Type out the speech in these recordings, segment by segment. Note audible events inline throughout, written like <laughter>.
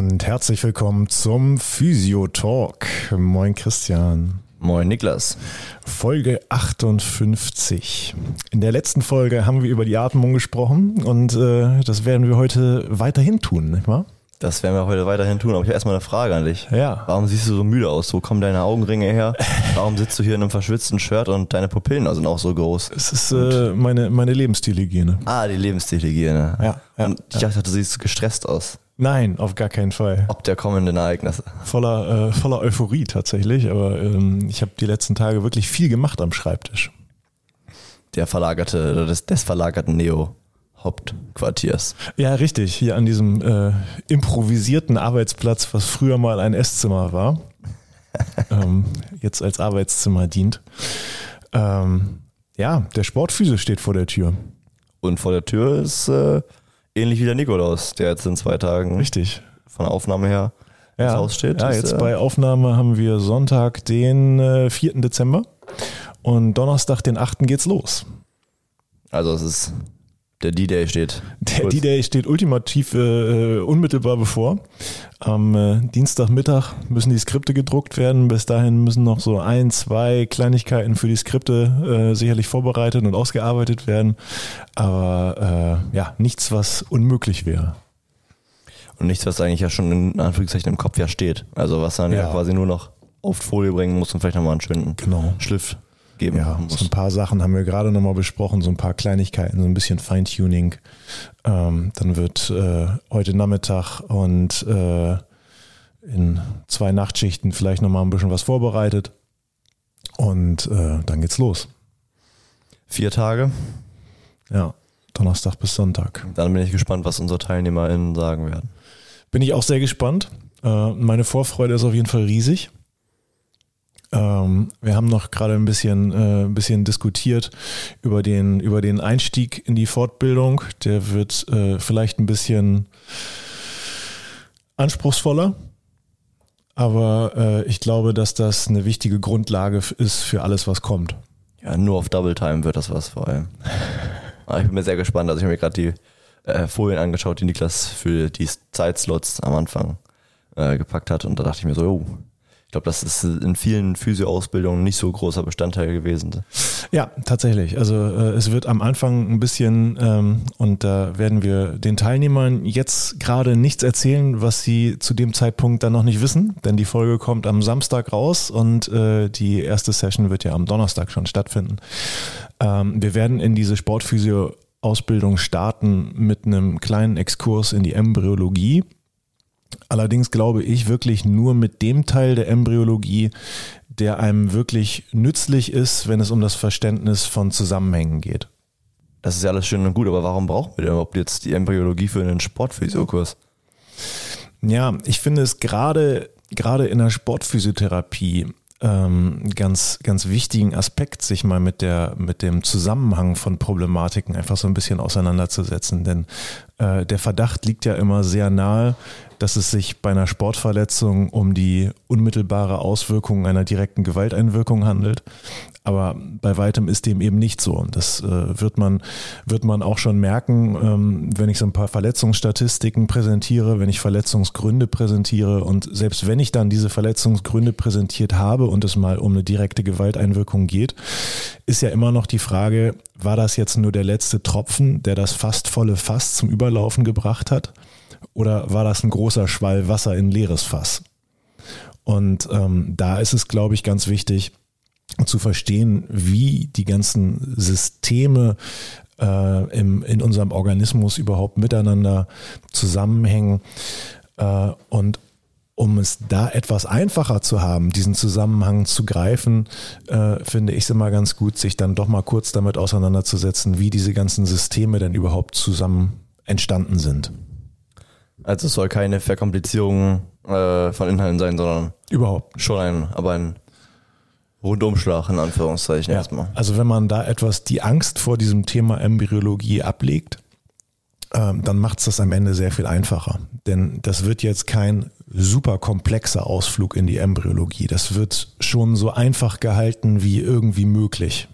und herzlich willkommen zum Physio Talk. Moin Christian. Moin Niklas. Folge 58. In der letzten Folge haben wir über die Atmung gesprochen und äh, das werden wir heute weiterhin tun, nicht wahr? Das werden wir heute weiterhin tun, aber ich habe erstmal eine Frage an dich. Ja. Warum siehst du so müde aus? Wo kommen deine Augenringe her? Warum sitzt du hier in einem verschwitzten Shirt und deine Pupillen sind auch so groß? Es ist äh, meine, meine Lebensstilhygiene. Ah, die Lebensstilhygiene. Ja, ja, und ich dachte, du siehst gestresst aus. Nein, auf gar keinen Fall. Ob der kommenden Ereignisse. Voller, äh, voller Euphorie tatsächlich, aber ähm, ich habe die letzten Tage wirklich viel gemacht am Schreibtisch. Der verlagerte, oder des, des verlagerten Neo. Hauptquartiers. Ja, richtig. Hier an diesem äh, improvisierten Arbeitsplatz, was früher mal ein Esszimmer war, <laughs> ähm, jetzt als Arbeitszimmer dient. Ähm, ja, der Sportphysio steht vor der Tür. Und vor der Tür ist äh, ähnlich wie der Nikolaus, der jetzt in zwei Tagen Richtig. von der Aufnahme her ja. ins Haus steht. Ja, jetzt äh, bei Aufnahme haben wir Sonntag, den äh, 4. Dezember und Donnerstag, den 8. geht's los. Also es ist der D-Day steht. Der. D-Day steht ultimativ äh, unmittelbar bevor. Am äh, Dienstagmittag müssen die Skripte gedruckt werden. Bis dahin müssen noch so ein, zwei Kleinigkeiten für die Skripte äh, sicherlich vorbereitet und ausgearbeitet werden. Aber äh, ja, nichts, was unmöglich wäre. Und nichts, was eigentlich ja schon in Anführungszeichen im Kopf ja steht. Also was man ja, Ja. quasi nur noch auf Folie bringen muss und vielleicht nochmal einen schönen Genau. Schliff geben Ja, muss. so ein paar Sachen haben wir gerade nochmal besprochen, so ein paar Kleinigkeiten, so ein bisschen Feintuning. Ähm, dann wird äh, heute Nachmittag und äh, in zwei Nachtschichten vielleicht nochmal ein bisschen was vorbereitet. Und äh, dann geht's los. Vier Tage. Ja, Donnerstag bis Sonntag. Dann bin ich gespannt, was unsere TeilnehmerInnen sagen werden. Bin ich auch sehr gespannt. Äh, meine Vorfreude ist auf jeden Fall riesig. Ähm, wir haben noch gerade ein bisschen, äh, ein bisschen diskutiert über den, über den Einstieg in die Fortbildung. Der wird äh, vielleicht ein bisschen anspruchsvoller. Aber äh, ich glaube, dass das eine wichtige Grundlage ist für alles, was kommt. Ja, nur auf Double Time wird das was vor allem. Aber ich bin mir sehr gespannt. Also ich habe mir gerade die äh, Folien angeschaut, die Niklas für die Zeitslots am Anfang äh, gepackt hat. Und da dachte ich mir so, oh, ich glaube, das ist in vielen Physio-Ausbildungen nicht so großer Bestandteil gewesen. Ja, tatsächlich. Also äh, es wird am Anfang ein bisschen, ähm, und da werden wir den Teilnehmern jetzt gerade nichts erzählen, was sie zu dem Zeitpunkt dann noch nicht wissen, denn die Folge kommt am Samstag raus und äh, die erste Session wird ja am Donnerstag schon stattfinden. Ähm, wir werden in diese Sportphysio-Ausbildung starten mit einem kleinen Exkurs in die Embryologie. Allerdings glaube ich wirklich nur mit dem Teil der Embryologie, der einem wirklich nützlich ist, wenn es um das Verständnis von Zusammenhängen geht. Das ist ja alles schön und gut, aber warum brauchen wir denn überhaupt jetzt die Embryologie für einen Sportphysiokurs? Ja, ich finde es gerade gerade in der Sportphysiotherapie ähm, ganz ganz wichtigen Aspekt, sich mal mit der mit dem Zusammenhang von Problematiken einfach so ein bisschen auseinanderzusetzen, denn äh, der Verdacht liegt ja immer sehr nahe, dass es sich bei einer Sportverletzung um die unmittelbare Auswirkung einer direkten Gewalteinwirkung handelt. Aber bei weitem ist dem eben nicht so. Und das äh, wird man, wird man auch schon merken, ähm, wenn ich so ein paar Verletzungsstatistiken präsentiere, wenn ich Verletzungsgründe präsentiere. Und selbst wenn ich dann diese Verletzungsgründe präsentiert habe und es mal um eine direkte Gewalteinwirkung geht, ist ja immer noch die Frage, war das jetzt nur der letzte Tropfen, der das fast volle Fass zum Überlaufen gebracht hat? Oder war das ein großer Schwall Wasser in leeres Fass? Und ähm, da ist es, glaube ich, ganz wichtig zu verstehen, wie die ganzen Systeme äh, im, in unserem Organismus überhaupt miteinander zusammenhängen. Äh, und um es da etwas einfacher zu haben, diesen Zusammenhang zu greifen, äh, finde ich es immer ganz gut, sich dann doch mal kurz damit auseinanderzusetzen, wie diese ganzen Systeme denn überhaupt zusammen entstanden sind. Also es soll keine Verkomplizierung äh, von Inhalten sein, sondern Überhaupt. schon ein, aber ein Rundumschlag in Anführungszeichen Ja. erstmal. Also wenn man da etwas die Angst vor diesem Thema Embryologie ablegt, ähm, dann macht es das am Ende sehr viel einfacher. Denn das wird jetzt kein super komplexer Ausflug in die Embryologie. Das wird schon so einfach gehalten wie irgendwie möglich.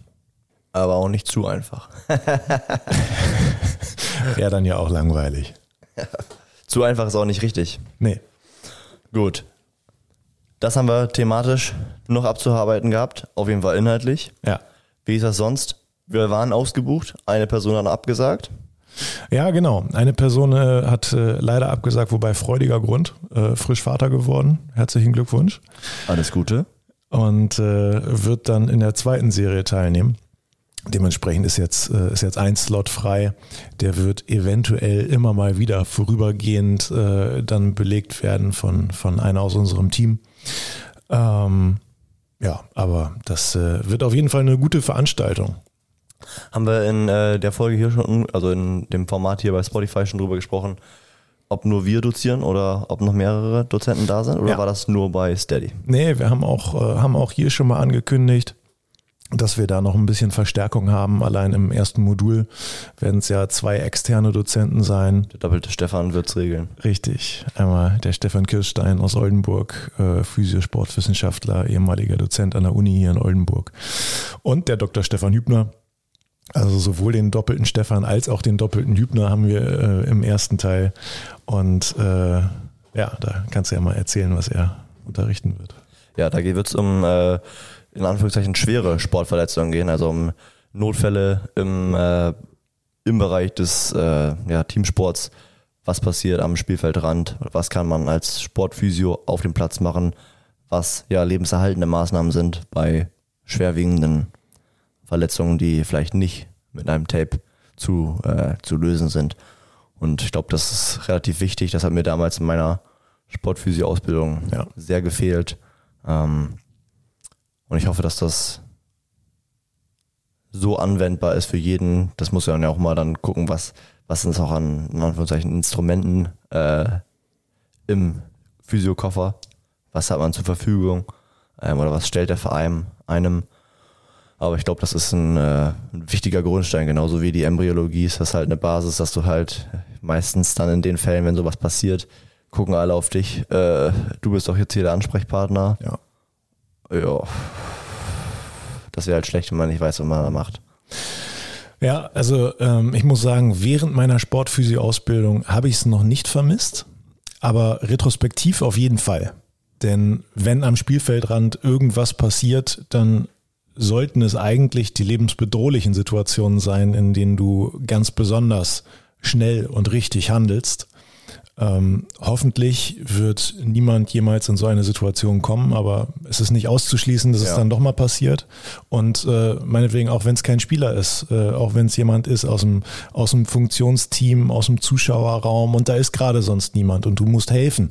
Aber auch nicht zu einfach. <laughs> Wäre dann ja auch langweilig. <laughs> Zu einfach ist auch nicht richtig. Nee. Gut. Das haben wir thematisch noch abzuarbeiten gehabt. Auf jeden Fall inhaltlich. Ja. Wie ist das sonst? Wir waren ausgebucht, eine Person hat abgesagt. Ja, genau. Eine Person äh, hat äh, leider abgesagt, wobei freudiger Grund. Äh, frisch Vater geworden. Herzlichen Glückwunsch. Alles Gute. Und äh, wird dann in der zweiten Serie teilnehmen. Dementsprechend ist jetzt, äh, ist jetzt ein Slot frei. Der wird eventuell immer mal wieder vorübergehend äh, dann belegt werden von, von einer aus unserem Team. Ähm, ja, aber das äh, wird auf jeden Fall eine gute Veranstaltung. Haben wir in äh, der Folge hier schon, also in dem Format hier bei Spotify schon drüber gesprochen, ob nur wir dozieren oder ob noch mehrere Dozenten da sind oder Ja. war das nur bei Steady? Nee, wir haben auch, äh, haben auch hier schon mal angekündigt, dass wir da noch ein bisschen Verstärkung haben. Allein im ersten Modul werden es ja zwei externe Dozenten sein. Der doppelte Stefan wird's regeln. Richtig. Einmal der Stefan Kirstein aus Oldenburg, äh, Physiosportwissenschaftler, ehemaliger Dozent an der Uni hier in Oldenburg. Und der Dr. Stefan Hübner. Also sowohl den doppelten Stefan als auch den doppelten Hübner haben wir äh, im ersten Teil. Und äh, ja, da kannst du ja mal erzählen, was er unterrichten wird. Ja, da wird es um äh, in Anführungszeichen schwere Sportverletzungen gehen, also um Notfälle im, äh, im Bereich des äh, ja, Teamsports. Was passiert am Spielfeldrand? Was kann man als Sportphysio auf dem Platz machen? Was ja lebenserhaltende Maßnahmen sind bei schwerwiegenden Verletzungen, die vielleicht nicht mit einem Tape zu, äh, zu lösen sind. Und ich glaube, das ist relativ wichtig. Das hat mir damals in meiner Sportphysio-Ausbildung Ja. sehr gefehlt. Ähm, und ich hoffe, dass das so anwendbar ist für jeden. Das muss ja auch mal dann gucken, was, was sind es auch an in Anführungszeichen Instrumenten äh, im Physiokoffer. Was hat man zur Verfügung? Ähm, oder was stellt der Verein einem? Aber ich glaube, das ist ein, äh, ein wichtiger Grundstein, genauso wie die Embryologie ist das halt eine Basis, dass du halt meistens dann in den Fällen, wenn sowas passiert, gucken alle auf dich. Äh, du bist doch jetzt hier der Ansprechpartner. Ja. Ja. Das wäre halt schlecht, wenn man nicht weiß, was man da macht. Ja, also ähm, ich muss sagen, während meiner Sportphysio-Ausbildung habe ich es noch nicht vermisst, aber retrospektiv auf jeden Fall. Denn wenn am Spielfeldrand irgendwas passiert, dann sollten es eigentlich die lebensbedrohlichen Situationen sein, in denen du ganz besonders schnell und richtig handelst. Ähm, hoffentlich wird niemand jemals in so eine Situation kommen, aber es ist nicht auszuschließen, dass es Ja. dann doch mal passiert. Und äh, meinetwegen, auch wenn es kein Spieler ist, äh, auch wenn es jemand ist aus dem, aus dem Funktionsteam, aus dem Zuschauerraum und da ist gerade sonst niemand und du musst helfen,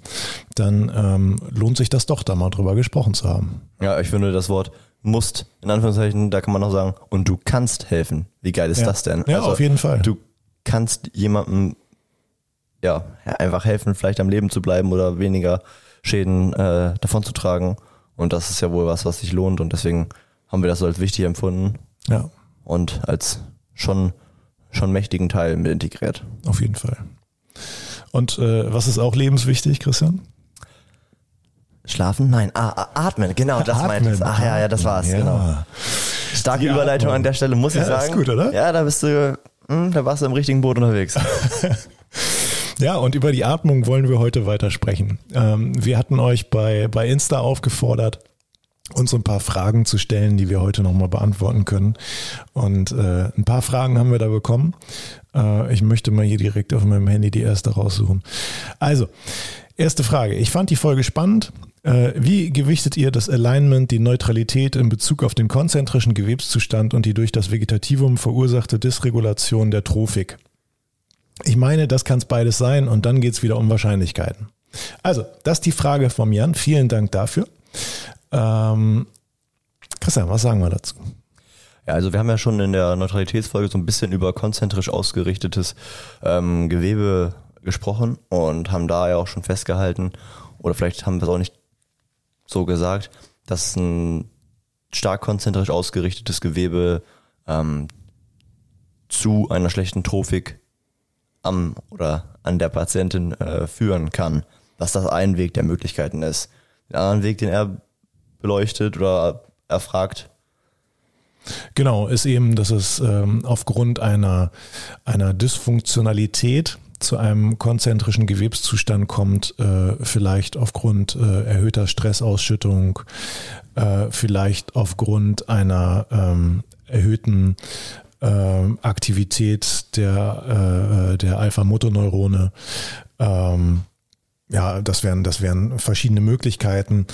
dann ähm, lohnt sich das doch, da mal drüber gesprochen zu haben. Ja, ich finde das Wort musst, in Anführungszeichen, da kann man noch sagen, und du kannst helfen. Wie geil ist Ja. das denn? Ja, auf jeden Fall. Du kannst jemandem ja, einfach helfen, vielleicht am Leben zu bleiben oder weniger Schäden äh, davon zu tragen. Und das ist ja wohl was, was sich lohnt. Und deswegen haben wir das so als wichtig empfunden Ja, und als schon, schon mächtigen Teil mit integriert. auf jeden Fall. Und äh, was ist auch lebenswichtig, Christian? Schlafen? Nein, ah, atmen, genau, das meinte ich. Ach ja, ja, das war's, Ja. genau. Starke Die Überleitung Atmung. an der Stelle, muss ich Ja, sagen. ist gut, oder? Ja, da bist du, hm, da warst du im richtigen Boot unterwegs. <laughs> Ja, und über die Atmung wollen wir heute weiter sprechen. Ähm, wir hatten euch bei, bei Insta aufgefordert, uns ein paar Fragen zu stellen, die wir heute nochmal beantworten können. Und äh, ein paar Fragen haben wir da bekommen. Äh, ich möchte mal hier direkt auf meinem Handy die erste raussuchen. Also, erste Frage. Ich fand die Folge spannend. Äh, wie gewichtet ihr das Alignment, die Neutralität in Bezug auf den konzentrischen Gewebszustand und die durch das Vegetativum verursachte Dysregulation der Trophik? Ich meine, das kann es beides sein und dann geht es wieder um Wahrscheinlichkeiten. Also, das ist die Frage von Jan. Vielen Dank dafür. Ähm, Christian, was sagen wir dazu? Ja, also wir haben ja schon in der Neutralitätsfolge so ein bisschen über konzentrisch ausgerichtetes ähm, Gewebe gesprochen und haben da ja auch schon festgehalten, oder vielleicht haben wir es auch nicht so gesagt, dass ein stark konzentrisch ausgerichtetes Gewebe ähm, zu einer schlechten Trophik am oder an der Patientin äh, führen kann. Dass das ein Weg der Möglichkeiten ist. Den anderen Weg, den er beleuchtet oder erfragt, Genau, ist eben, dass es ähm, aufgrund einer, einer Dysfunktionalität zu einem konzentrischen Gewebszustand kommt, äh, vielleicht aufgrund äh, erhöhter Stressausschüttung, äh, vielleicht aufgrund einer ähm, erhöhten ähm, Aktivität der, äh, der Alpha-Motoneurone. Ähm, ja, das wären, das wären verschiedene Möglichkeiten.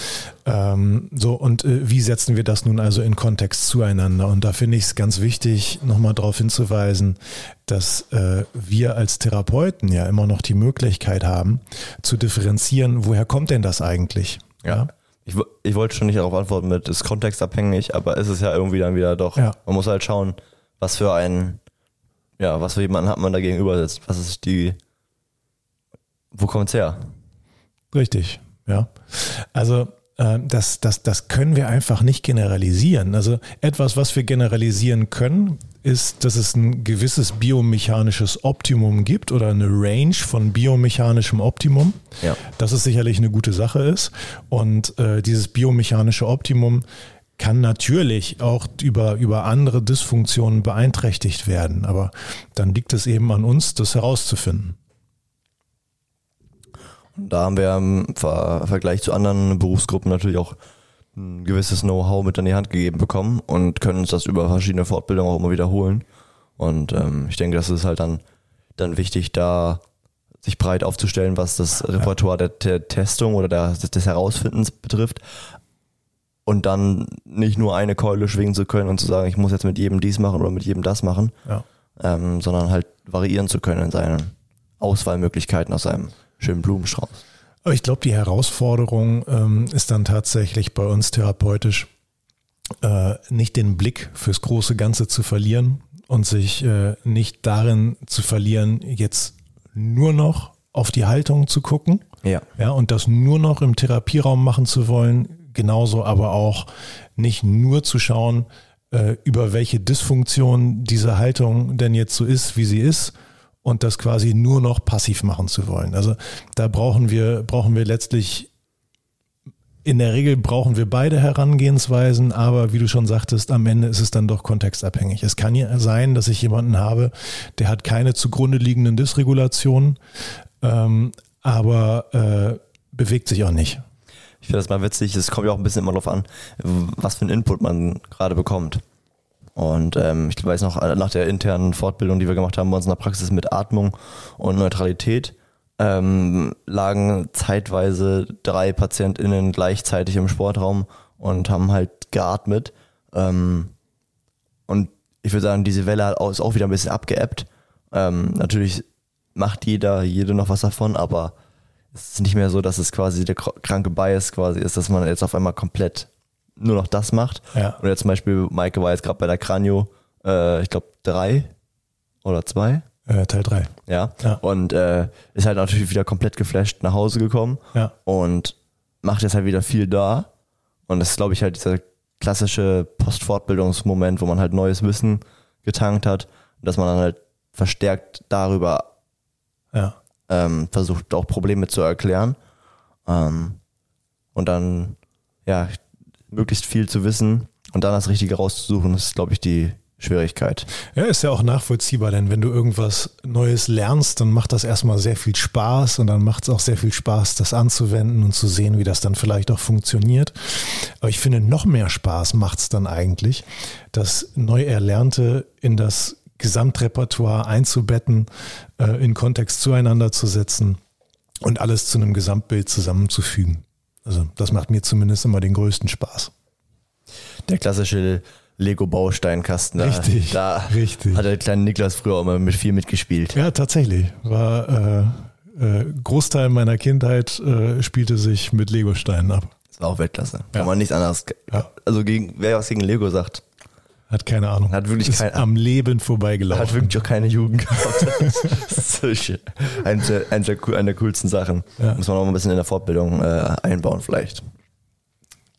Ähm, so, und äh, wie setzen wir das nun also in Kontext zueinander? Und da finde ich es ganz wichtig, nochmal darauf hinzuweisen, dass äh, wir als Therapeuten ja immer noch die Möglichkeit haben, zu differenzieren, woher kommt denn das eigentlich? Ja. ja? Ich, ich wollte schon nicht darauf antworten mit, ist kontextabhängig, aber ist es ja irgendwie dann wieder doch. Ja. Man muss halt schauen, was für ein, ja, was für jemanden hat man da gegenüber sitzt. Was ist die, wo kommt's her? Richtig, ja. Also äh, das, das, das können wir einfach nicht generalisieren. Also etwas, was wir generalisieren können, ist, dass es ein gewisses biomechanisches Optimum gibt oder eine Range von biomechanischem Optimum. Ja. Dass es sicherlich eine gute Sache ist. Und äh, dieses biomechanische Optimum kann natürlich auch über, über andere Dysfunktionen beeinträchtigt werden. Aber dann liegt es eben an uns, das herauszufinden. Da haben wir im Vergleich zu anderen Berufsgruppen natürlich auch ein gewisses Know-how mit an die Hand gegeben bekommen und können uns das über verschiedene Fortbildungen auch immer wiederholen. Und ähm, ich denke, das ist halt dann, dann wichtig, da sich breit aufzustellen, was das Repertoire der, der Testung oder der, des Herausfindens betrifft. Und dann nicht nur eine Keule schwingen zu können und zu sagen, ich muss jetzt mit jedem dies machen oder mit jedem das machen, ja. ähm, sondern halt variieren zu können in seinen Auswahlmöglichkeiten aus seinem schönen Blumenstrauß. Aber ich glaube, die Herausforderung ähm, ist dann tatsächlich bei uns therapeutisch, äh, nicht den Blick fürs große Ganze zu verlieren und sich äh, nicht darin zu verlieren, jetzt nur noch auf die Haltung zu gucken. Ja. Ja, und das nur noch im Therapieraum machen zu wollen, genauso aber auch nicht nur zu schauen, äh, über welche Dysfunktion diese Haltung denn jetzt so ist, wie sie ist, und das quasi nur noch passiv machen zu wollen. Also da brauchen wir, brauchen wir letztlich in der Regel brauchen wir beide Herangehensweisen, aber wie du schon sagtest, am Ende ist es dann doch kontextabhängig. Es kann ja sein, dass ich jemanden habe, der hat keine zugrunde liegenden Dysregulationen, ähm, aber äh, bewegt sich auch nicht. Ich finde das mal witzig, es kommt ja auch ein bisschen immer darauf an, was für einen Input man gerade bekommt. Und ähm, ich weiß noch, äh, nach der internen Fortbildung, die wir gemacht haben bei uns in der Praxis mit Atmung und Neutralität, ähm, lagen zeitweise drei PatientInnen gleichzeitig im Sportraum und haben halt geatmet. Ähm, und ich würde sagen, diese Welle ist auch wieder ein bisschen abgeebbt. Ähm, natürlich macht jeder, jede noch was davon, aber es ist nicht mehr so, dass es quasi der kranke Bias quasi ist, dass man jetzt auf einmal komplett nur noch das macht. Ja. Und jetzt zum Beispiel, Maike war jetzt gerade bei der Kranio, äh, ich glaube drei oder zwei. Äh, Teil drei. Ja. ja. Und äh, ist halt natürlich wieder komplett geflasht nach Hause gekommen. Ja. Und macht jetzt halt wieder viel da. Und das ist, glaube ich, halt dieser klassische Postfortbildungsmoment, wo man halt neues Wissen getankt hat, dass man dann halt verstärkt darüber ja. Ähm, versucht, auch Probleme zu erklären. Ähm, und dann, ja, möglichst viel zu wissen und dann das Richtige rauszusuchen, ist, glaube ich, die Schwierigkeit. Ja, ist ja auch nachvollziehbar, denn wenn du irgendwas Neues lernst, dann macht das erstmal sehr viel Spaß und dann macht es auch sehr viel Spaß, das anzuwenden und zu sehen, wie das dann vielleicht auch funktioniert. Aber ich finde, noch mehr Spaß macht es dann eigentlich, das Neuerlernte in das Gesamtrepertoire einzubetten, äh, in Kontext zueinander zu setzen und alles zu einem Gesamtbild zusammenzufügen. Also das macht mir zumindest immer den größten Spaß. Der klassische Lego-Bausteinkasten. Da, richtig, da richtig. hat der kleine Niklas früher auch immer mit viel mitgespielt. Ja, tatsächlich. War äh, äh, Großteil meiner Kindheit äh, spielte sich mit Lego-Steinen ab. Das war auch Weltklasse. Kann ja. man nichts anderes. Ja. Also gegen, wer was gegen Lego sagt. Hat keine Ahnung. Hat wirklich kein, am Leben vorbeigelaufen. Hat wirklich auch keine Jugend gehabt. <laughs> eine, eine, der, eine der coolsten Sachen. Ja. Muss man auch mal ein bisschen in der Fortbildung äh, einbauen vielleicht.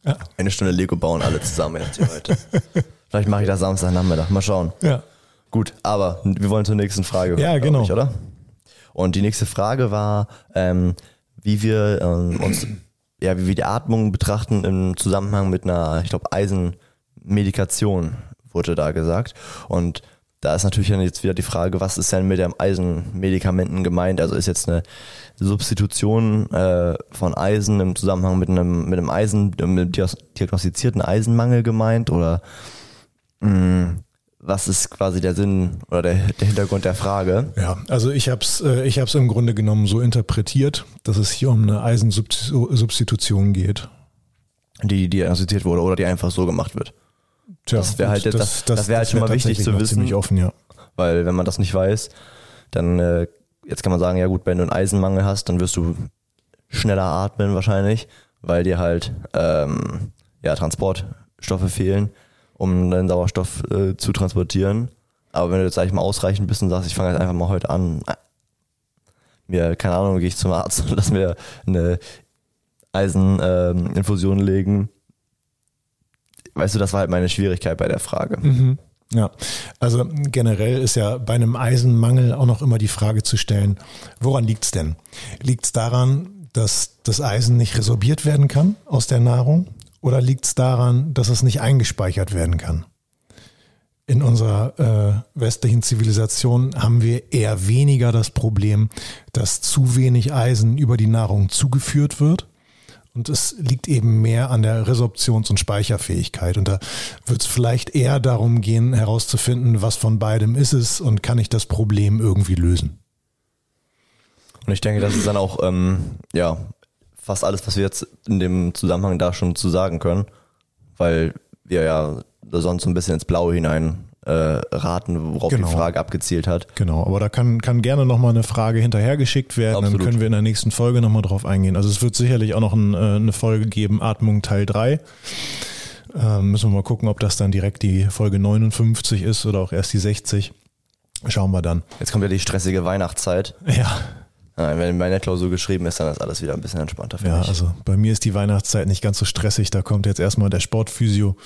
Ja. Eine Stunde Lego bauen alle zusammen jetzt hier heute. vielleicht mache ich das Samstagnachmittag. Mal schauen. Ja. Gut, aber wir wollen zur nächsten Frage. Ja, genau. Ich, oder? Und die nächste Frage war, ähm, wie wir ähm, uns, ja, wie wir die Atmung betrachten im Zusammenhang mit einer, ich glaube, Eisenmedikation wurde da gesagt. Und da ist natürlich dann jetzt wieder die Frage, was ist denn mit den Eisenmedikamenten gemeint? Also ist jetzt eine Substitution äh, von Eisen im Zusammenhang mit einem, mit einem Eisen, mit einem diagnostizierten Eisenmangel gemeint oder mh, was ist quasi der Sinn oder der, der Hintergrund der Frage? Ja, also ich habe es äh, ich hab's im Grunde genommen so interpretiert, dass es hier um eine Eisensubstitution geht. Die diagnostiziert wurde oder die einfach so gemacht wird. Tja, das wäre halt, das, das, das wäre halt schon mal wichtig zu wissen. Offen, ja. Weil wenn man das nicht weiß, dann äh, jetzt kann man sagen, ja gut, wenn du einen Eisenmangel hast, dann wirst du schneller atmen wahrscheinlich, weil dir halt ähm, ja, Transportstoffe fehlen, um den Sauerstoff äh, zu transportieren. Aber wenn du jetzt, sag ich mal, ausreichend bist und sagst, ich fange jetzt einfach mal heute an, äh, mir, keine Ahnung, gehe ich zum Arzt und <laughs> lass mir eine Eiseninfusion ähm, legen, weißt du, das war halt meine Schwierigkeit bei der Frage. Mhm. Ja, also generell ist ja bei einem Eisenmangel auch noch immer die Frage zu stellen, woran liegt es denn? Liegt es daran, dass das Eisen nicht resorbiert werden kann aus der Nahrung oder liegt es daran, dass es nicht eingespeichert werden kann? In unserer äh, westlichen Zivilisation haben wir eher weniger das Problem, dass zu wenig Eisen über die Nahrung zugeführt wird und es liegt eben mehr an der Resorptions- und Speicherfähigkeit. Und da wird es vielleicht eher darum gehen, herauszufinden, was von beidem ist es und kann ich das Problem irgendwie lösen. Und ich denke, das ist dann auch, ähm, ja, fast alles, was wir jetzt in dem Zusammenhang da schon zu sagen können, weil wir ja sonst so ein bisschen ins Blaue hinein äh, raten, worauf genau. die Frage abgezielt hat. Genau, aber da kann, kann gerne nochmal eine Frage hinterhergeschickt werden, Absolut. dann können wir in der nächsten Folge nochmal drauf eingehen. Also es wird sicherlich auch noch ein, äh, eine Folge geben, Atmung Teil 3. Ähm, müssen wir mal gucken, ob das dann direkt die Folge 59 ist oder auch erst die 60. Schauen wir dann. Jetzt kommt ja die stressige Weihnachtszeit. Ja. Wenn meine Klausur geschrieben ist, dann ist alles wieder ein bisschen entspannter für ja, mich. also bei mir ist die Weihnachtszeit nicht ganz so stressig. Da kommt jetzt erstmal der Sportphysio.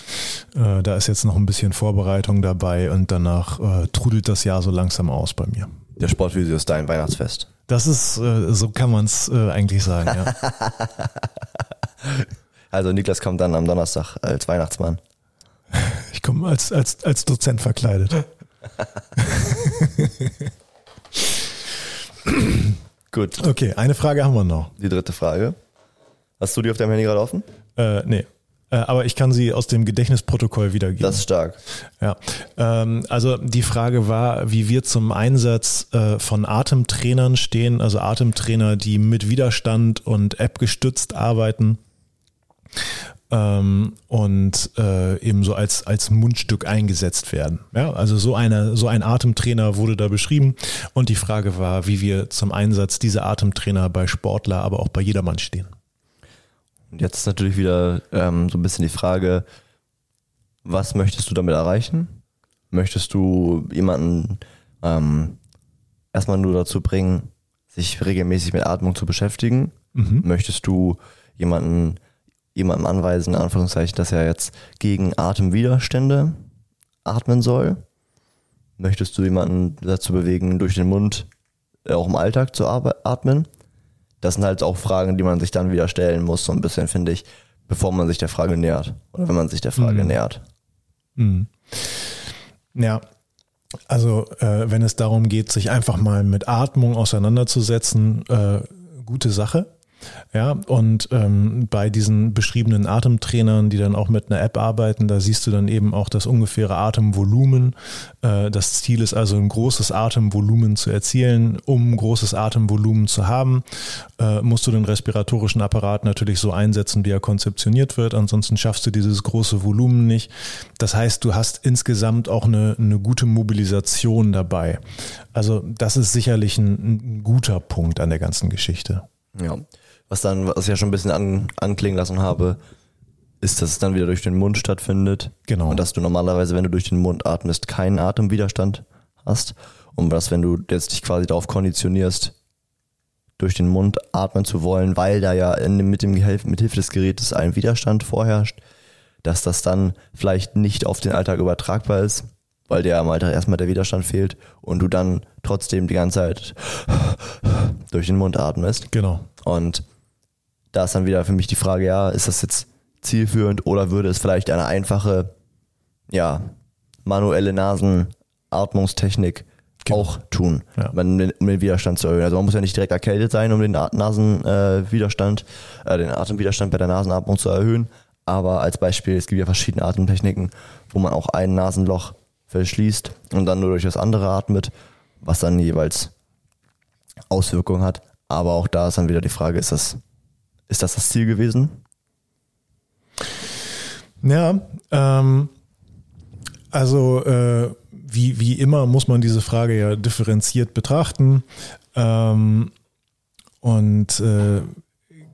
Äh, da ist jetzt noch ein bisschen Vorbereitung dabei und danach äh, trudelt das Jahr so langsam aus bei mir. Der Sportphysio ist dein Weihnachtsfest. Das ist, äh, so kann man es äh, eigentlich sagen, ja. <laughs> also Niklas kommt dann am Donnerstag als Weihnachtsmann. <laughs> Ich komme als, als, als Dozent verkleidet. <laughs> Gut. Okay, eine Frage haben wir noch. Die dritte Frage. Hast du die auf deinem Handy gerade offen? Äh, nee. Äh, aber ich kann sie aus dem Gedächtnisprotokoll wiedergeben. Das ist stark. Ja. Ähm, also die Frage war, wie wir zum Einsatz äh, von Atemtrainern stehen, also Atemtrainer, die mit Widerstand und App gestützt arbeiten ähm, und äh, eben so als, als Mundstück eingesetzt werden. Ja, also so, eine, so ein Atemtrainer wurde da beschrieben und die Frage war, wie wir zum Einsatz dieser Atemtrainer bei Sportler, aber auch bei jedermann stehen. Und jetzt ist natürlich wieder ähm, so ein bisschen die Frage, was möchtest du damit erreichen? Möchtest du jemanden ähm, erstmal nur dazu bringen, sich regelmäßig mit Atmung zu beschäftigen? Mhm. Möchtest du jemanden jemandem anweisen, in Anführungszeichen, dass er jetzt gegen Atemwiderstände atmen soll? Möchtest du jemanden dazu bewegen, durch den Mund äh, auch im Alltag zu atmen? Das sind halt auch Fragen, die man sich dann wieder stellen muss, so ein bisschen, finde ich, bevor man sich der Frage nähert. Oder wenn man sich der Frage mhm. nähert. Mhm. Ja, also äh, wenn es darum geht, sich einfach mal mit Atmung auseinanderzusetzen, äh, gute Sache. Ja, und ähm, bei diesen beschriebenen Atemtrainern, die dann auch mit einer App arbeiten, da siehst du dann eben auch das ungefähre Atemvolumen. Äh, das Ziel ist also ein großes Atemvolumen zu erzielen. Um großes Atemvolumen zu haben, äh, musst du den respiratorischen Apparat natürlich so einsetzen, wie er konzeptioniert wird. Ansonsten schaffst du dieses große Volumen nicht. Das heißt, du hast insgesamt auch eine, eine gute Mobilisation dabei. Also das ist sicherlich ein, ein guter Punkt an der ganzen Geschichte. Ja was dann, was ich ja schon ein bisschen an, anklingen lassen habe, ist, dass es dann wieder durch den Mund stattfindet. Genau. Und dass du normalerweise, wenn du durch den Mund atmest, keinen Atemwiderstand hast. Und dass, wenn du jetzt dich quasi darauf konditionierst, durch den Mund atmen zu wollen, weil da ja in, mit dem mit Hilfe des Gerätes ein Widerstand vorherrscht, dass das dann vielleicht nicht auf den Alltag übertragbar ist, weil der am Alltag erstmal der Widerstand fehlt und du dann trotzdem die ganze Zeit durch den Mund atmest. Genau. Und da ist dann wieder für mich die Frage, ja, ist das jetzt zielführend oder würde es vielleicht eine einfache, ja, manuelle Nasen, Atmungstechnik Genau. auch tun, Ja. um den, Widerstand zu erhöhen. Also man muss ja nicht direkt erkältet sein, um den Nasenwiderstand, äh, äh, den Atemwiderstand bei der Nasenatmung zu erhöhen. Aber als Beispiel, es gibt ja verschiedene Atemtechniken, wo man auch ein Nasenloch verschließt und dann nur durch das andere atmet, was dann jeweils Auswirkungen hat. Aber auch da ist dann wieder die Frage, ist das, ist das das Ziel gewesen? Ja, ähm, also äh, wie, wie immer muss man diese Frage ja differenziert betrachten. Ähm, und äh,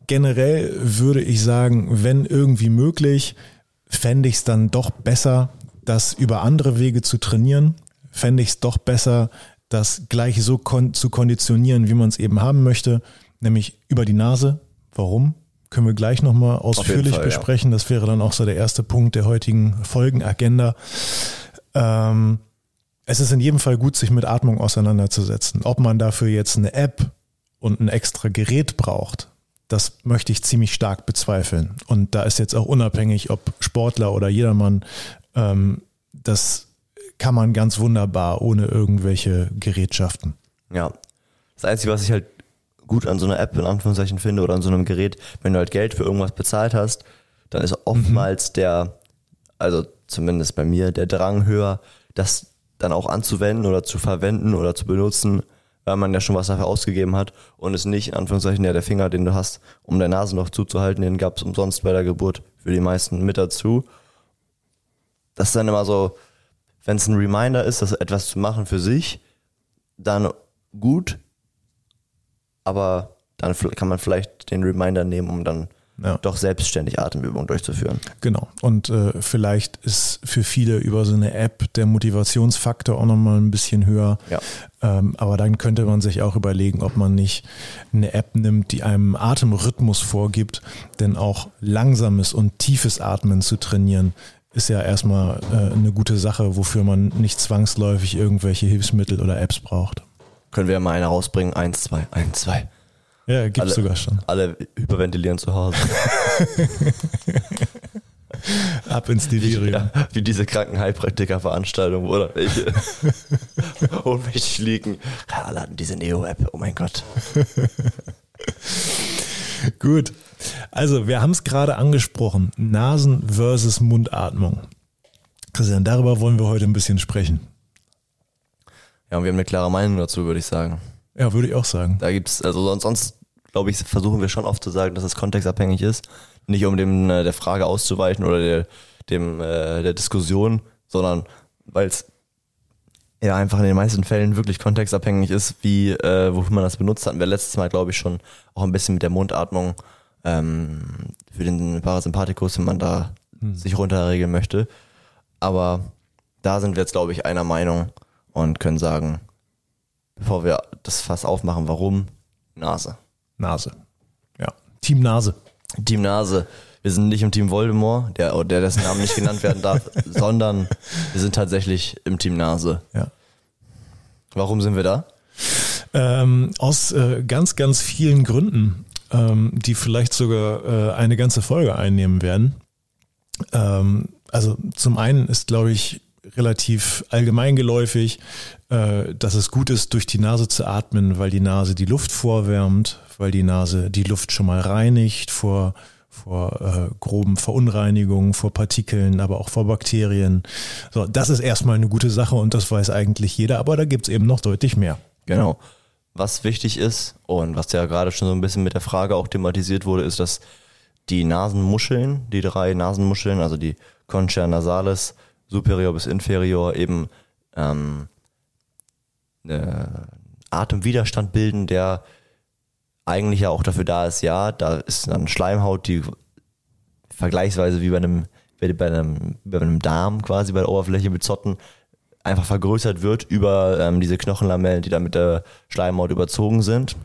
generell würde ich sagen, wenn irgendwie möglich, fände ich es dann doch besser, das über andere Wege zu trainieren. Fände ich es doch besser, das gleich so kon zu konditionieren, wie man es eben haben möchte, nämlich über die Nase. Warum? Können wir gleich nochmal ausführlich Fall, ja. besprechen. Das wäre dann auch so der erste Punkt der heutigen Folgenagenda. Ähm, es ist in jedem Fall gut, sich mit Atmung auseinanderzusetzen. Ob man dafür jetzt eine App und ein extra Gerät braucht, das möchte ich ziemlich stark bezweifeln. Und da ist jetzt auch unabhängig, ob Sportler oder jedermann, ähm, das kann man ganz wunderbar ohne irgendwelche Gerätschaften. Ja. Das Einzige, was ich halt gut an so einer App in Anführungszeichen finde oder an so einem Gerät, wenn du halt Geld für irgendwas bezahlt hast, dann ist oftmals der, also zumindest bei mir, der Drang höher, das dann auch anzuwenden oder zu verwenden oder zu benutzen, weil man ja schon was dafür ausgegeben hat und es nicht in Anführungszeichen ja der Finger, den du hast, um dein Nasenloch zuzuhalten, den gab es umsonst bei der Geburt für die meisten mit dazu. Das ist dann immer so, wenn es ein Reminder ist, das etwas zu machen für sich, dann gut, aber dann kann man vielleicht den Reminder nehmen, um dann Ja. doch selbstständig Atemübungen durchzuführen. Genau. Und äh, vielleicht ist für viele über so eine App der Motivationsfaktor auch nochmal ein bisschen höher. Ja. Ähm, aber dann könnte man sich auch überlegen, ob man nicht eine App nimmt, die einem Atemrhythmus vorgibt. Denn auch langsames und tiefes Atmen zu trainieren, ist ja erstmal äh, eine gute Sache, wofür man nicht zwangsläufig irgendwelche Hilfsmittel oder Apps braucht. Können wir ja mal eine rausbringen? Eins, zwei, eins, zwei. Ja, gibt's Alle- sogar schon. Alle hyperventilieren zu Hause. <laughs> Ab ins Delirium. Ja, wie diese Krankenheilpraktiker-Veranstaltung, oder? Welche <laughs> ohnmächtig liegen. Ja, alle hatten diese Neo-App, oh mein Gott. <laughs> Gut. Also, wir haben es gerade angesprochen. Nasen versus Mundatmung. Christian, darüber wollen wir heute ein bisschen sprechen. Ja, und wir haben eine klare Meinung dazu, würde ich sagen. Ja, würde ich auch sagen. Da gibt's, also sonst, sonst glaube ich, versuchen wir schon oft zu sagen, dass es kontextabhängig ist. Nicht um dem äh, der Frage auszuweichen oder der, dem äh, der Diskussion, sondern weil es ja einfach in den meisten Fällen wirklich kontextabhängig ist, wie äh, wofür man das benutzt hatten wir letztes Mal, glaube ich, schon auch ein bisschen mit der Mundatmung ähm, für den Parasympathikus, wenn man da sich runterregeln möchte. Aber da sind wir jetzt, glaube ich, einer Meinung und können sagen, bevor wir das Fass aufmachen, warum? Nase. Nase. Ja. Team Nase. Team Nase. Wir sind nicht im Team Voldemort, der, der dessen Namen nicht genannt werden darf, <laughs> sondern wir sind tatsächlich im Team Nase. Ja. Warum sind wir da? Ähm, aus äh, ganz, ganz vielen Gründen, ähm, die vielleicht sogar äh, eine ganze Folge einnehmen werden. Ähm, also zum einen ist, glaube ich, relativ allgemeingeläufig, äh, dass es gut ist, durch die Nase zu atmen, weil die Nase die Luft vorwärmt, weil die Nase die Luft schon mal reinigt vor vor äh, groben Verunreinigungen, vor Partikeln, aber auch vor Bakterien. So, das ist erstmal eine gute Sache und das weiß eigentlich jeder, aber da gibt's eben noch deutlich mehr. Genau. Was wichtig ist und was ja gerade schon so ein bisschen mit der Frage auch thematisiert wurde, ist, dass die Nasenmuscheln, die drei Nasenmuscheln, also die Concha nasalis, superior bis inferior, eben ähm, eine Atemwiderstand bilden, der eigentlich ja auch dafür da ist, ja, da ist dann Schleimhaut, die vergleichsweise wie bei einem, bei einem, bei einem Darm quasi bei der Oberfläche mit Zotten einfach vergrößert wird über ähm, diese Knochenlamellen, die da mit der Schleimhaut überzogen sind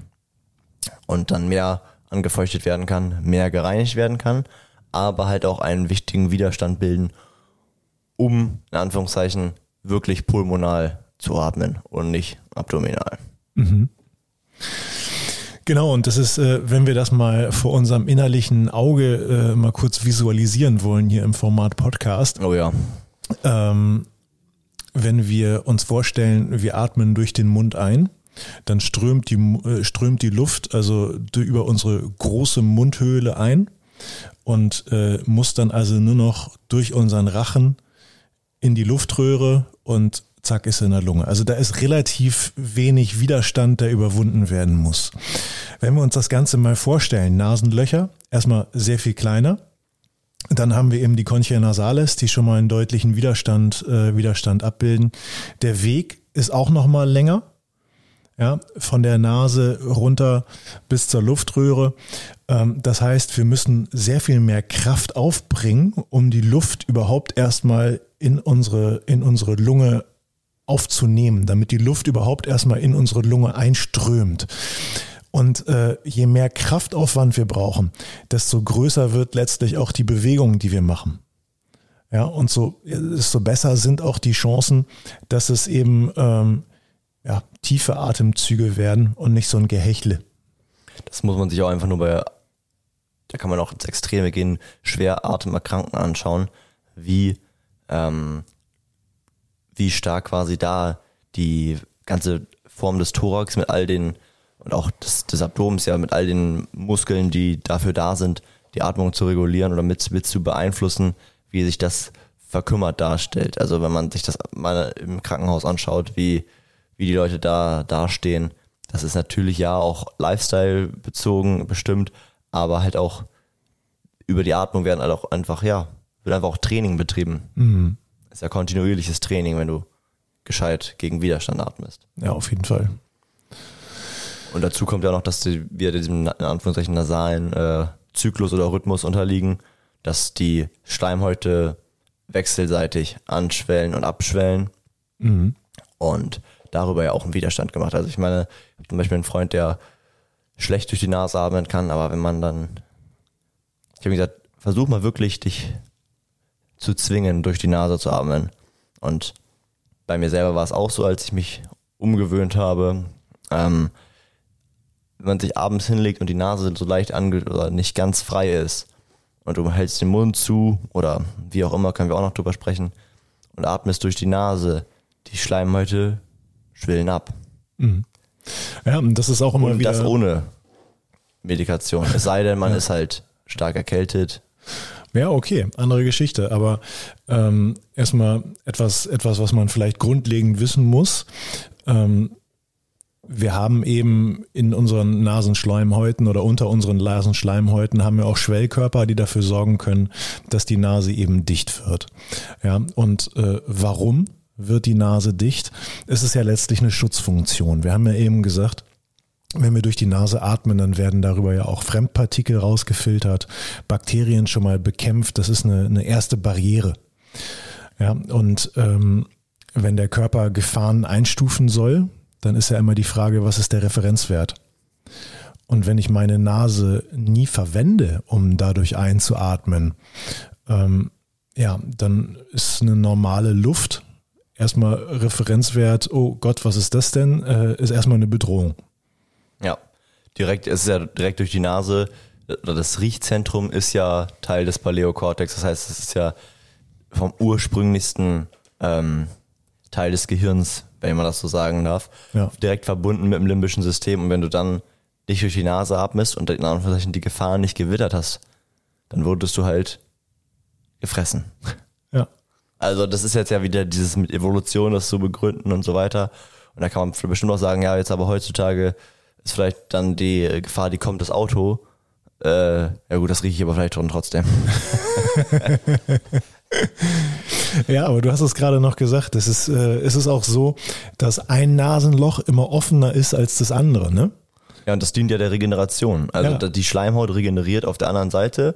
und dann mehr angefeuchtet werden kann, mehr gereinigt werden kann, aber halt auch einen wichtigen Widerstand bilden, um in Anführungszeichen wirklich pulmonal zu atmen und nicht abdominal. Genau, und das ist, äh, wenn wir das mal vor unserem innerlichen Auge äh, mal kurz visualisieren wollen hier im Format Podcast, Oh ja. ähm, wenn wir uns vorstellen, wir atmen durch den Mund ein, dann strömt die, äh, strömt die Luft also über unsere große Mundhöhle ein und muss dann also nur noch durch unseren Rachen in die Luftröhre und zack ist in der Lunge. Also da ist relativ wenig Widerstand, der überwunden werden muss. Wenn wir uns das Ganze mal vorstellen, Nasenlöcher, erstmal sehr viel kleiner. Dann haben wir eben die Conchia nasales, die schon mal einen deutlichen Widerstand, äh, Widerstand abbilden. Der Weg ist auch noch mal länger, ja, von der Nase runter bis zur Luftröhre. Ähm, das heißt, wir müssen sehr viel mehr Kraft aufbringen, um die Luft überhaupt erstmal in unsere, in unsere Lunge aufzunehmen, damit die Luft überhaupt erstmal in unsere Lunge einströmt. Und äh, je mehr Kraftaufwand wir brauchen, desto größer wird letztlich auch die Bewegung, die wir machen. Ja, und so desto besser sind auch die Chancen, dass es eben ähm, ja, tiefe Atemzüge werden und nicht so ein Gehechle. Das muss man sich auch einfach nur bei, da kann man auch ins Extreme gehen, schwer Atemerkrankten anschauen, wie, ähm, wie stark quasi da die ganze Form des Thorax mit all den und auch des, des Abdomens ja mit all den Muskeln, die dafür da sind, die Atmung zu regulieren oder mit, mit zu beeinflussen, wie sich das verkümmert darstellt. Also wenn man sich das mal im Krankenhaus anschaut, wie wie die Leute da dastehen. Das ist natürlich ja auch Lifestyle bezogen bestimmt, aber halt auch über die Atmung werden halt auch einfach, ja, wird einfach auch Training betrieben. Mhm. ist ja kontinuierliches Training, wenn du gescheit gegen Widerstand atmest. Ja, auf jeden Fall. Und dazu kommt ja noch, dass die, wir diesem in Anführungszeichen nasalen äh, Zyklus oder Rhythmus unterliegen, dass die Schleimhäute wechselseitig anschwellen und abschwellen. Mhm. Und darüber ja auch einen Widerstand gemacht. Also ich meine, ich habe zum Beispiel einen Freund, der schlecht durch die Nase atmen kann, aber wenn man dann, ich habe gesagt, versuch mal wirklich dich zu zwingen, durch die Nase zu atmen. Und bei mir selber war es auch so, als ich mich umgewöhnt habe, ähm, wenn man sich abends hinlegt und die Nase so leicht ange oder nicht ganz frei ist und du hältst den Mund zu oder wie auch immer, können wir auch noch drüber sprechen und atmest durch die Nase, die Schleimhäute schwillen ab. Mhm. Ja, und das ist auch immer und wieder. das ohne Medikation. Es sei denn, man ja. ist halt stark erkältet. Ja, okay, andere Geschichte. Aber ähm, erstmal etwas, etwas, was man vielleicht grundlegend wissen muss. Ähm, wir haben eben in unseren Nasenschleimhäuten oder unter unseren Nasenschleimhäuten haben wir auch Schwellkörper, die dafür sorgen können, dass die Nase eben dicht wird. Ja, und äh, warum? Wird die Nase dicht. Es ist ja letztlich eine Schutzfunktion. Wir haben ja eben gesagt, wenn wir durch die Nase atmen, dann werden darüber ja auch Fremdpartikel rausgefiltert, Bakterien schon mal bekämpft. Das ist eine, eine erste Barriere. Ja, und ähm, wenn der Körper Gefahren einstufen soll, dann ist ja immer die Frage, was ist der Referenzwert? Und wenn ich meine Nase nie verwende, um dadurch einzuatmen, ähm, ja, dann ist eine normale Luft erstmal Referenzwert, oh Gott, was ist das denn, äh, ist erstmal eine Bedrohung. Ja, direkt, es ist ja direkt durch die Nase. Das Riechzentrum ist ja Teil des Paleokortex, das heißt, es ist ja vom ursprünglichsten ähm, Teil des Gehirns, wenn man das so sagen darf, ja. direkt verbunden mit dem limbischen System. Und wenn du dann dich durch die Nase atmest und in Anführungszeichen die Gefahr nicht gewittert hast, dann wurdest du halt gefressen. Also das ist jetzt ja wieder dieses mit Evolution, das zu begründen und so weiter. Und da kann man bestimmt auch sagen, ja, jetzt aber heutzutage ist vielleicht dann die Gefahr, die kommt, das Auto. Äh, ja gut, das rieche ich aber vielleicht schon trotzdem. <laughs> ja, aber du hast es gerade noch gesagt, es ist, äh, es ist auch so, dass ein Nasenloch immer offener ist als das andere, ne? Ja, und das dient ja der Regeneration. Also ja. die Schleimhaut regeneriert auf der anderen Seite.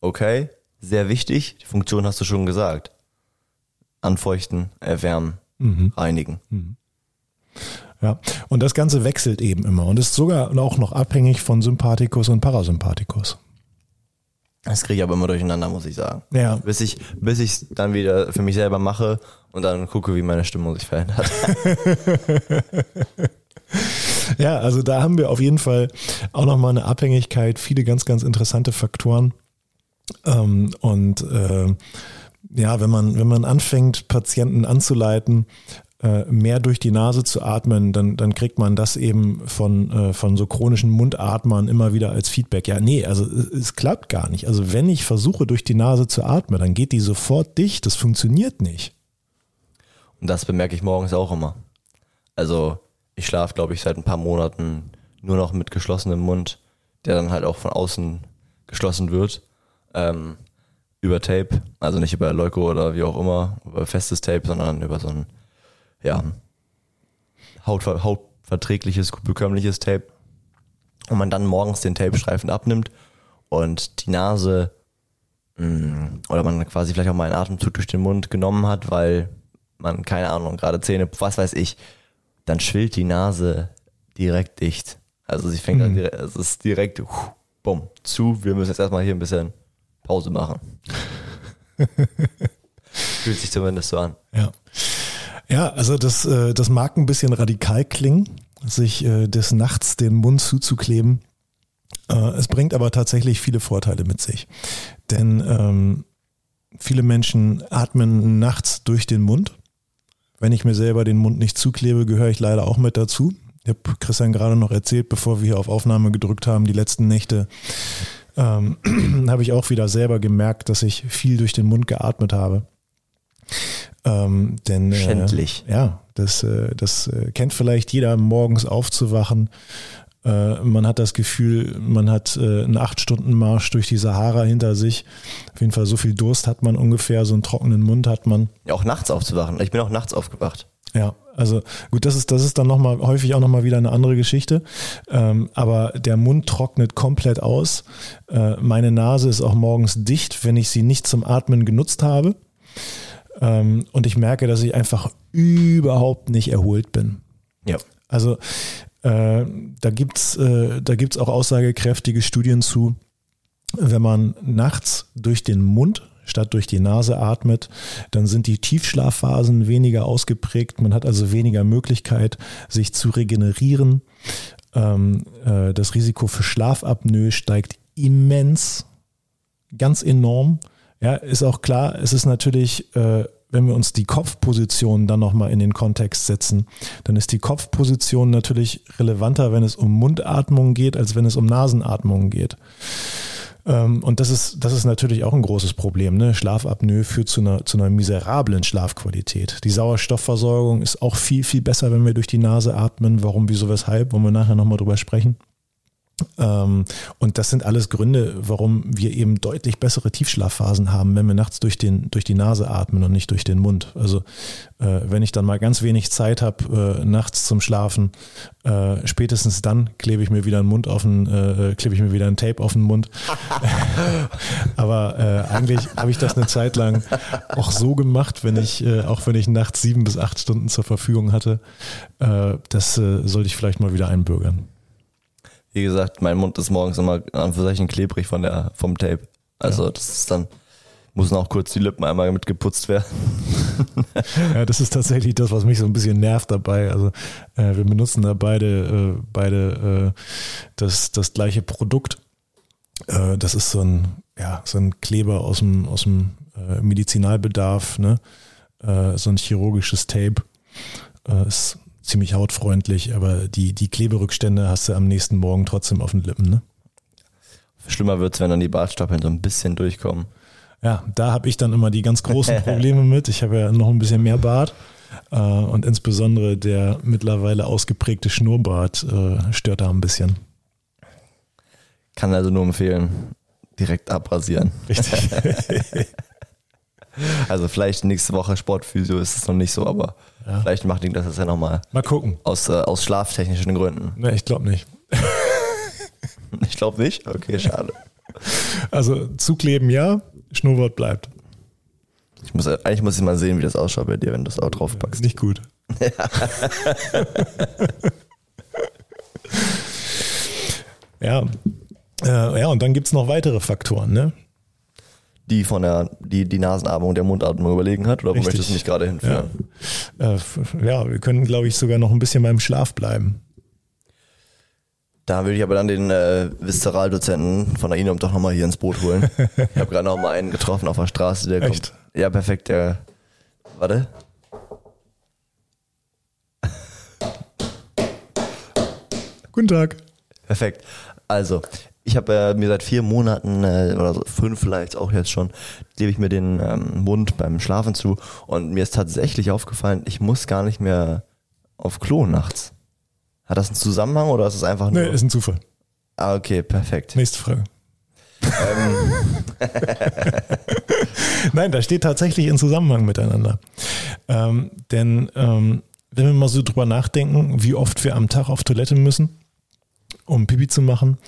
Okay, sehr wichtig. Die Funktion hast du schon gesagt anfeuchten, erwärmen, mhm. reinigen. Mhm. Ja, und das Ganze wechselt eben immer und ist sogar auch noch abhängig von Sympathikus und Parasympathikus. Das kriege ich aber immer durcheinander, muss ich sagen. Ja. Bis ich bis ich dann wieder für mich selber mache und dann gucke, wie meine Stimmung sich verändert. <laughs> ja, also da haben wir auf jeden Fall auch nochmal eine Abhängigkeit, viele ganz, ganz interessante Faktoren. Ähm, und äh, ja, wenn man, wenn man anfängt, Patienten anzuleiten, äh, mehr durch die Nase zu atmen, dann, dann kriegt man das eben von, äh, von so chronischen Mundatmern immer wieder als Feedback. Ja, nee, also es klappt gar nicht. Also wenn ich versuche, durch die Nase zu atmen, dann geht die sofort dicht. Das funktioniert nicht. Und das bemerke ich morgens auch immer. Also ich schlafe, glaube ich, seit ein paar Monaten nur noch mit geschlossenem Mund, der dann halt auch von außen geschlossen wird. Ähm, über Tape, also nicht über Leuko oder wie auch immer, über festes Tape, sondern über so ein, ja, hautver hautverträgliches, bekömmliches Tape. Und man dann morgens den Tape-Streifen abnimmt und die Nase mm, oder man quasi vielleicht auch mal einen Atemzug durch den Mund genommen hat, weil man, keine Ahnung, gerade Zähne, was weiß ich, dann schwillt die Nase direkt dicht. Also sie fängt mhm. an, direkt, es ist direkt, bumm, zu. Wir müssen jetzt erstmal hier ein bisschen Pause machen. <laughs> Fühlt sich zumindest so an. Ja. Ja, also das, äh, das mag ein bisschen radikal klingen, sich äh, des Nachts den Mund zuzukleben. Äh, es bringt aber tatsächlich viele Vorteile mit sich. Denn ähm, viele Menschen atmen nachts durch den Mund. Wenn ich mir selber den Mund nicht zuklebe, gehöre ich leider auch mit dazu. Ich habe Christian gerade noch erzählt, bevor wir hier auf Aufnahme gedrückt haben, die letzten Nächte ähm, <clears throat> habe ich auch wieder selber gemerkt, dass ich viel durch den Mund geatmet habe. Ähm, denn äh, Schändlich. ja, das, äh, das äh, kennt vielleicht jeder, morgens aufzuwachen. Äh, man hat das Gefühl, man hat äh, einen acht Stunden Marsch durch die Sahara hinter sich. Auf jeden Fall so viel Durst hat man ungefähr, so einen trockenen Mund hat man. Ja, auch nachts aufzuwachen. Ich bin auch nachts aufgewacht. Ja, also gut, das ist, das ist dann nochmal häufig auch nochmal wieder eine andere Geschichte. Ähm, aber der Mund trocknet komplett aus. Äh, meine Nase ist auch morgens dicht, wenn ich sie nicht zum Atmen genutzt habe. Ähm, und ich merke, dass ich einfach überhaupt nicht erholt bin. Ja. Also äh, da gibt's äh, da gibt's auch aussagekräftige Studien zu, wenn man nachts durch den Mund statt durch die Nase atmet, dann sind die Tiefschlafphasen weniger ausgeprägt. Man hat also weniger Möglichkeit, sich zu regenerieren. Ähm, äh, das Risiko für Schlafapnoe steigt immens, ganz enorm. Ja, ist auch klar, es ist natürlich, äh, wenn wir uns die Kopfposition dann nochmal in den Kontext setzen, dann ist die Kopfposition natürlich relevanter, wenn es um Mundatmung geht, als wenn es um Nasenatmung geht. Ähm, und das ist, das ist natürlich auch ein großes Problem. Ne? Schlafapnoe führt zu einer, zu einer miserablen Schlafqualität. Die Sauerstoffversorgung ist auch viel, viel besser, wenn wir durch die Nase atmen. Warum, wieso, weshalb, wollen wir nachher nochmal drüber sprechen. Ähm, und das sind alles Gründe, warum wir eben deutlich bessere Tiefschlafphasen haben, wenn wir nachts durch, den, durch die Nase atmen und nicht durch den Mund. Also äh, wenn ich dann mal ganz wenig Zeit habe äh, nachts zum Schlafen, äh, spätestens dann klebe ich mir wieder einen Mund auf den, klebe ich mir wieder ein Tape auf den Mund. <laughs> Aber eigentlich habe ich das eine Zeit lang auch so gemacht, wenn ich, auch wenn ich nachts sieben bis acht Stunden zur Verfügung hatte. das sollte ich vielleicht mal wieder einbürgern. Wie gesagt, mein Mund ist morgens immer an sich klebrig von der, vom Tape. Also ja. das ist dann, müssen auch kurz die Lippen einmal mit geputzt werden. <laughs> ja, das ist tatsächlich das, was mich so ein bisschen nervt dabei. Also äh, wir benutzen da beide, äh, beide äh, das, das gleiche Produkt. Äh, das ist so ein, ja, so ein Kleber aus dem, aus dem äh, Medizinalbedarf, ne? Äh, so ein chirurgisches Tape. ist ziemlich hautfreundlich, aber die, die Kleberückstände hast du am nächsten Morgen trotzdem auf den Lippen. Ne? Schlimmer wird es, wenn dann die Bartstoppeln so ein bisschen durchkommen. Ja, da habe ich dann immer die ganz großen <laughs> Probleme mit. Ich habe ja noch ein bisschen mehr Bart. Äh, und insbesondere der mittlerweile ausgeprägte Schnurrbart äh, stört da ein bisschen. Kann also nur empfehlen, direkt abrasieren. Richtig. <laughs> Also vielleicht nächste Woche Sportphysio ist es noch nicht so, aber ja. vielleicht macht ihn das ja nochmal. Mal gucken. Aus, äh, aus schlaftechnischen Gründen. Ne, ich glaube nicht. <laughs> ich glaube nicht? Okay, schade. Also zukleben ja, Schnurrbart bleibt. Ich muss, eigentlich muss ich mal sehen, wie das ausschaut bei dir, wenn du das auch draufpackst. Nicht gut. <laughs> ja. Äh, ja, und dann gibt es noch weitere Faktoren, ne? Die von der, die, die Nasenatmung der Mundatmung überlegen hat? Oder wo möchtest du mich gerade hinführen? Ja. Äh, ja, wir können, glaube ich, sogar noch ein bisschen beim Schlaf bleiben. Da würde ich aber dann den äh, Viszeraldozenten von der INOM doch nochmal hier ins Boot holen. ich habe gerade noch mal einen getroffen auf der Straße, der Echt? Ja, perfekt. Ja. Warte. Guten Tag. Perfekt. Also, ich habe äh, mir seit vier Monaten äh, oder so, fünf vielleicht auch jetzt schon, lebe ich mir den ähm, Mund beim Schlafen zu und mir ist tatsächlich aufgefallen, ich muss gar nicht mehr auf Klo nachts. Hat das einen Zusammenhang oder ist es einfach nur? Nee, ist ein Zufall. ah, okay, perfekt. Nächste Frage. Ähm, <laughs> Nein, da steht tatsächlich in Zusammenhang miteinander. Ähm, denn ähm, wenn wir mal so drüber nachdenken, wie oft wir am Tag auf Toilette müssen, um Pipi zu machen,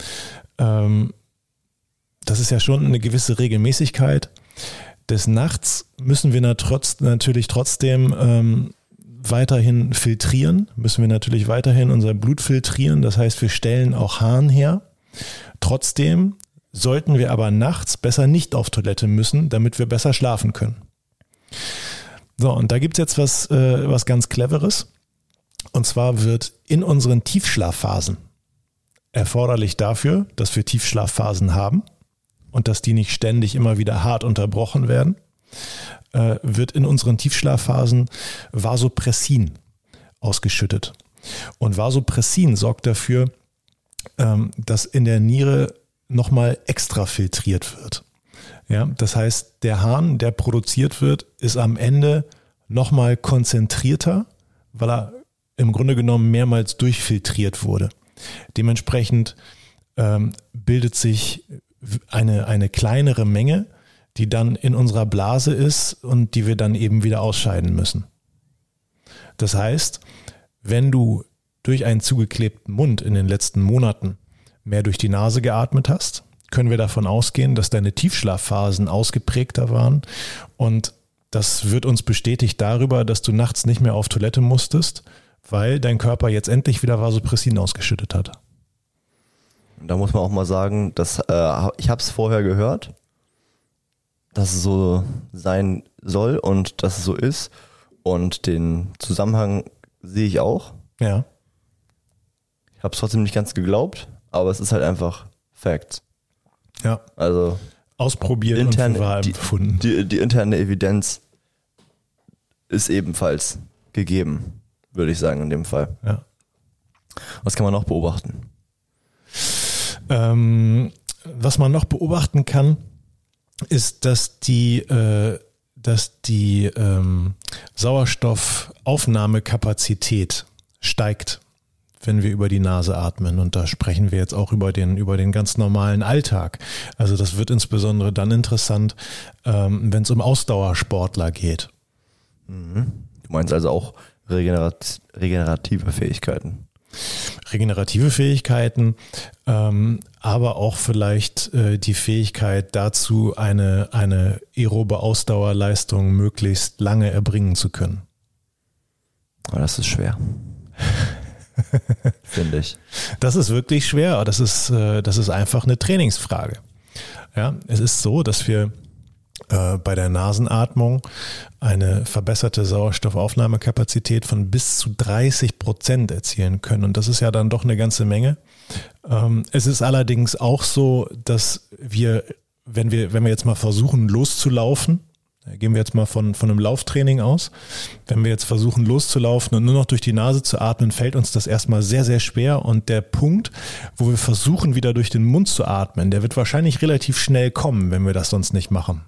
das ist ja schon eine gewisse Regelmäßigkeit. Des Nachts müssen wir natürlich trotzdem ähm, weiterhin filtrieren, müssen wir natürlich weiterhin unser Blut filtrieren. Das heißt, wir stellen auch Harn her. Trotzdem sollten wir aber nachts besser nicht auf Toilette müssen, damit wir besser schlafen können. So, und da gibt's jetzt was, äh, was ganz Cleveres. Und zwar wird in unseren Tiefschlafphasen erforderlich dafür, dass wir Tiefschlafphasen haben und dass die nicht ständig immer wieder hart unterbrochen werden, äh, wird in unseren Tiefschlafphasen Vasopressin ausgeschüttet. Und Vasopressin sorgt dafür, ähm, dass in der Niere nochmal extra filtriert wird. Ja, das heißt, der Hahn, der produziert wird, ist am Ende nochmal konzentrierter, weil er im Grunde genommen mehrmals durchfiltriert wurde. Dementsprechend ähm, bildet sich eine, eine kleinere Menge, die dann in unserer Blase ist und die wir dann eben wieder ausscheiden müssen. Das heißt, wenn du durch einen zugeklebten Mund in den letzten Monaten mehr durch die Nase geatmet hast, können wir davon ausgehen, dass deine Tiefschlafphasen ausgeprägter waren und das wird uns bestätigt darüber, dass du nachts nicht mehr auf Toilette musstest, weil dein Körper jetzt endlich wieder Vasopressin ausgeschüttet hat. da muss man auch mal sagen, dass äh, ich habe es vorher gehört, dass es so sein soll und dass es so ist. Und den Zusammenhang sehe ich auch. Ja. Ich habe es trotzdem nicht ganz geglaubt, aber es ist halt einfach Facts. Ja. Also Ausprobiert und intern, für wahr die, empfunden. die, die interne Evidenz ist ebenfalls gegeben, würde ich sagen in dem Fall. Ja. Was kann man noch beobachten? Ähm, was man noch beobachten kann, ist, dass die, äh, dass die ähm, Sauerstoffaufnahmekapazität steigt, wenn wir über die Nase atmen. Und da sprechen wir jetzt auch über den, über den ganz normalen Alltag. Also das wird insbesondere dann interessant, ähm, wenn es um Ausdauersportler geht. Du meinst also auch regenerat regenerative Fähigkeiten. regenerative Fähigkeiten, ähm, aber auch vielleicht äh, die Fähigkeit dazu, eine, eine aerobe Ausdauerleistung möglichst lange erbringen zu können. Aber das ist schwer. <laughs> Finde ich. Das ist wirklich schwer, das ist, äh, das ist einfach eine Trainingsfrage. Ja, es ist so, dass wir bei der Nasenatmung eine verbesserte Sauerstoffaufnahmekapazität von bis zu 30 Prozent erzielen können. Und das ist ja dann doch eine ganze Menge. Ähm, es ist allerdings auch so, dass wir, wenn wir, wenn wir jetzt mal versuchen, loszulaufen, gehen wir jetzt mal von, von einem Lauftraining aus. Wenn wir jetzt versuchen loszulaufen und nur noch durch die Nase zu atmen, fällt uns das erstmal sehr, sehr schwer. Und der Punkt, wo wir versuchen, wieder durch den Mund zu atmen, der wird wahrscheinlich relativ schnell kommen, wenn wir das sonst nicht machen.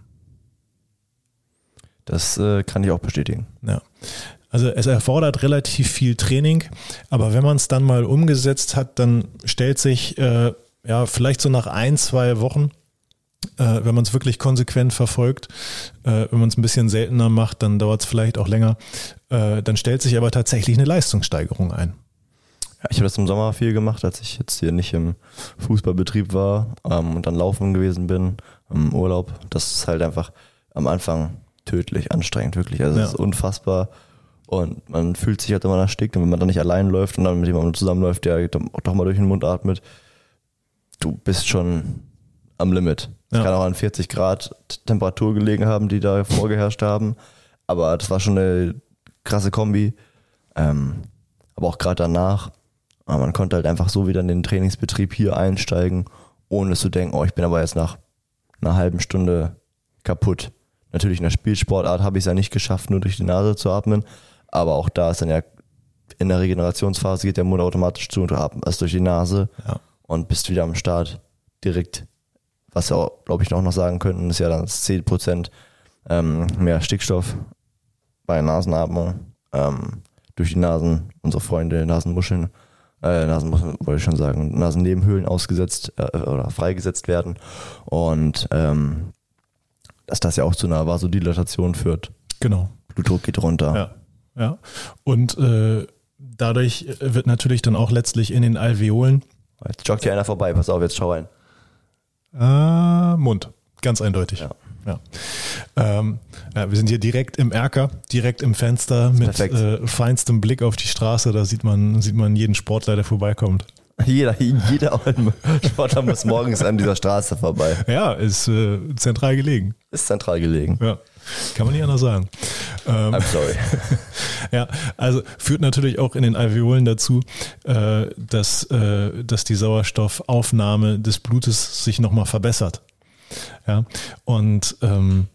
Das äh, kann ich auch bestätigen. Ja. Also es erfordert relativ viel Training, aber wenn man es dann mal umgesetzt hat, dann stellt sich äh, ja vielleicht so nach ein, zwei Wochen, äh, wenn man es wirklich konsequent verfolgt, äh, wenn man es ein bisschen seltener macht, dann dauert es vielleicht auch länger, äh, dann stellt sich aber tatsächlich eine Leistungssteigerung ein. Ja, ich habe das im Sommer viel gemacht, als ich jetzt hier nicht im Fußballbetrieb war ähm, und dann laufen gewesen bin, im Urlaub. Das ist halt einfach am Anfang tödlich anstrengend, wirklich. Also es Ja. ist unfassbar. Und man fühlt sich halt immer erstickt. Und wenn man dann nicht allein läuft und dann mit jemandem zusammenläuft, der doch mal durch den Mund atmet, du bist schon am Limit. Es Ja. kann auch an 40 Grad Temperatur gelegen haben, die da vorgeherrscht haben. Aber das war schon eine krasse Kombi. Ähm, aber auch gerade danach, man konnte halt einfach so wieder in den Trainingsbetrieb hier einsteigen, ohne zu denken, oh, ich bin aber jetzt nach einer halben Stunde kaputt. Natürlich in der Spielsportart habe ich es ja nicht geschafft, nur durch die Nase zu atmen. Aber auch da ist dann ja in der Regenerationsphase geht der Mund automatisch zu und du atmest durch die Nase Ja. und bist wieder am Start direkt. Was wir auch, glaube ich, noch sagen könnten, ist ja dann 10% ähm, mehr Stickstoff bei Nasenatmung ähm, durch die Nasen, unsere Freunde Nasenmuscheln, äh, Nasenmuscheln wollte ich schon sagen, Nasennebenhöhlen ausgesetzt äh, oder freigesetzt werden und ähm, dass das ja auch zu einer Vasodilatation führt. Genau. Blutdruck geht runter. Ja. Ja. Und äh, dadurch wird natürlich dann auch letztlich in den Alveolen Jetzt joggt hier einer vorbei, pass auf, jetzt schau rein. äh, Mund. Ganz eindeutig. Ja. Ja. Ähm, ja, wir sind hier direkt im Erker, direkt im Fenster mit äh, feinstem Blick auf die Straße. Da sieht man, sieht man jeden Sportler, der vorbeikommt. Jeder, jeder Sportler <laughs> muss morgens an dieser Straße vorbei. Ja, ist äh, zentral gelegen. Ist zentral gelegen. Ja, kann man nicht anders sagen. Ähm, I'm sorry. <laughs> ja, also führt natürlich auch in den Alveolen dazu, äh, dass, äh, dass die Sauerstoffaufnahme des Blutes sich nochmal verbessert. Ja, und ähm,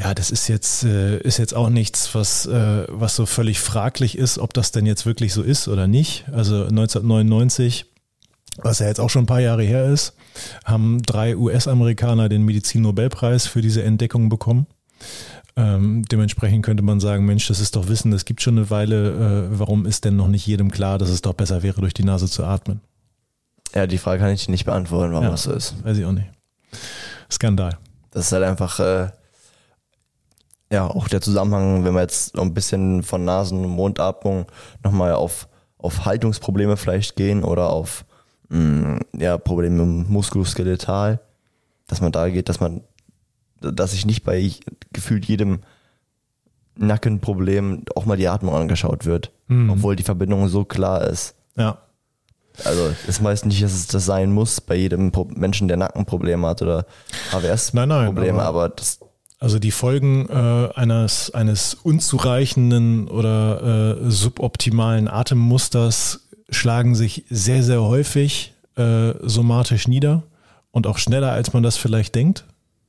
ja, das ist jetzt, äh, ist jetzt auch nichts, was, äh, was so völlig fraglich ist, ob das denn jetzt wirklich so ist oder nicht. Also 1999, was ja jetzt auch schon ein paar Jahre her ist, haben drei US-Amerikaner den Medizin-Nobelpreis für diese Entdeckung bekommen. Ähm, dementsprechend könnte man sagen, Mensch, das ist doch Wissen, das gibt schon eine Weile. Äh, warum ist denn noch nicht jedem klar, dass es doch besser wäre, durch die Nase zu atmen? Ja, die Frage kann ich nicht beantworten, warum Ja. das so ist. Weiß ich auch nicht. Skandal. Das ist halt einfach, äh, ja, auch der Zusammenhang, wenn wir jetzt ein bisschen von Nasen- und Mundatmung nochmal auf, auf Haltungsprobleme vielleicht gehen oder auf mh, ja, Probleme muskuloskeletal, dass man da geht, dass man, dass sich nicht bei gefühlt jedem Nackenproblem auch mal die Atmung angeschaut wird, Mhm. obwohl die Verbindung so klar ist. Ja. Also es meist nicht, dass es das sein muss bei jedem Menschen, der Nackenprobleme hat oder AWS-Probleme, aber- aber, das Also die Folgen äh, eines, eines unzureichenden oder äh, suboptimalen Atemmusters schlagen sich sehr, sehr häufig äh, somatisch nieder und auch schneller, als man das vielleicht denkt.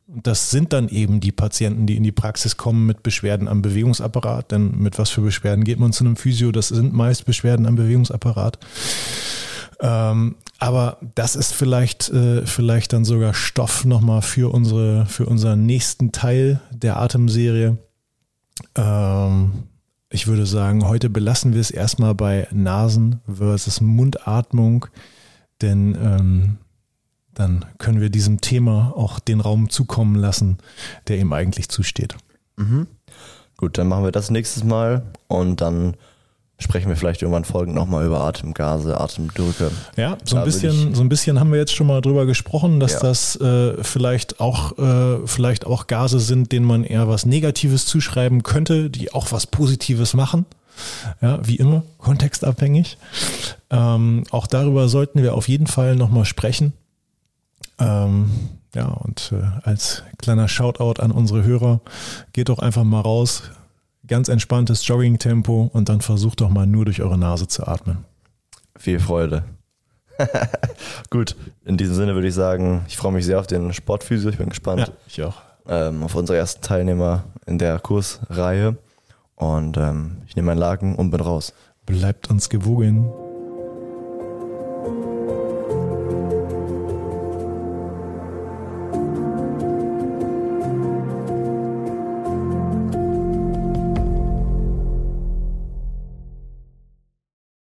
Und das sind dann eben die Patienten, die in die Praxis kommen mit Beschwerden am Bewegungsapparat. Denn mit was für Beschwerden geht man zu einem Physio? Das sind meist Beschwerden am Bewegungsapparat. Ähm, aber das ist vielleicht, äh, vielleicht dann sogar Stoff nochmal für unsere, für unseren nächsten Teil der Atemserie. Ähm, ich würde sagen, heute belassen wir es erstmal bei Nasen versus Mundatmung, denn ähm, dann können wir diesem Thema auch den Raum zukommen lassen, der ihm eigentlich zusteht. Gut, dann machen wir das nächstes Mal und dann sprechen wir vielleicht irgendwann folgend nochmal über Atemgase, Atemdrücke. Ja, so Da ein würde bisschen, so ein bisschen haben wir jetzt schon mal drüber gesprochen, dass Ja. das äh, vielleicht auch äh, vielleicht auch Gase sind, denen man eher was Negatives zuschreiben könnte, die auch was Positives machen. Ja, wie immer, kontextabhängig. Ähm, auch darüber sollten wir auf jeden Fall nochmal sprechen. Ähm, ja, und äh, als kleiner Shoutout an unsere Hörer, geht doch einfach mal raus, ganz entspanntes Jogging-Tempo und dann versucht doch mal nur durch eure Nase zu atmen. Viel Freude. <laughs> Gut, in diesem Sinne würde ich sagen, ich freue mich sehr auf den Sportphysio. Ich bin gespannt ich auch. ähm, auf unsere ersten Teilnehmer in der Kursreihe. Und ähm, ich nehme meinen Laken und bin raus. Bleibt uns gewogen.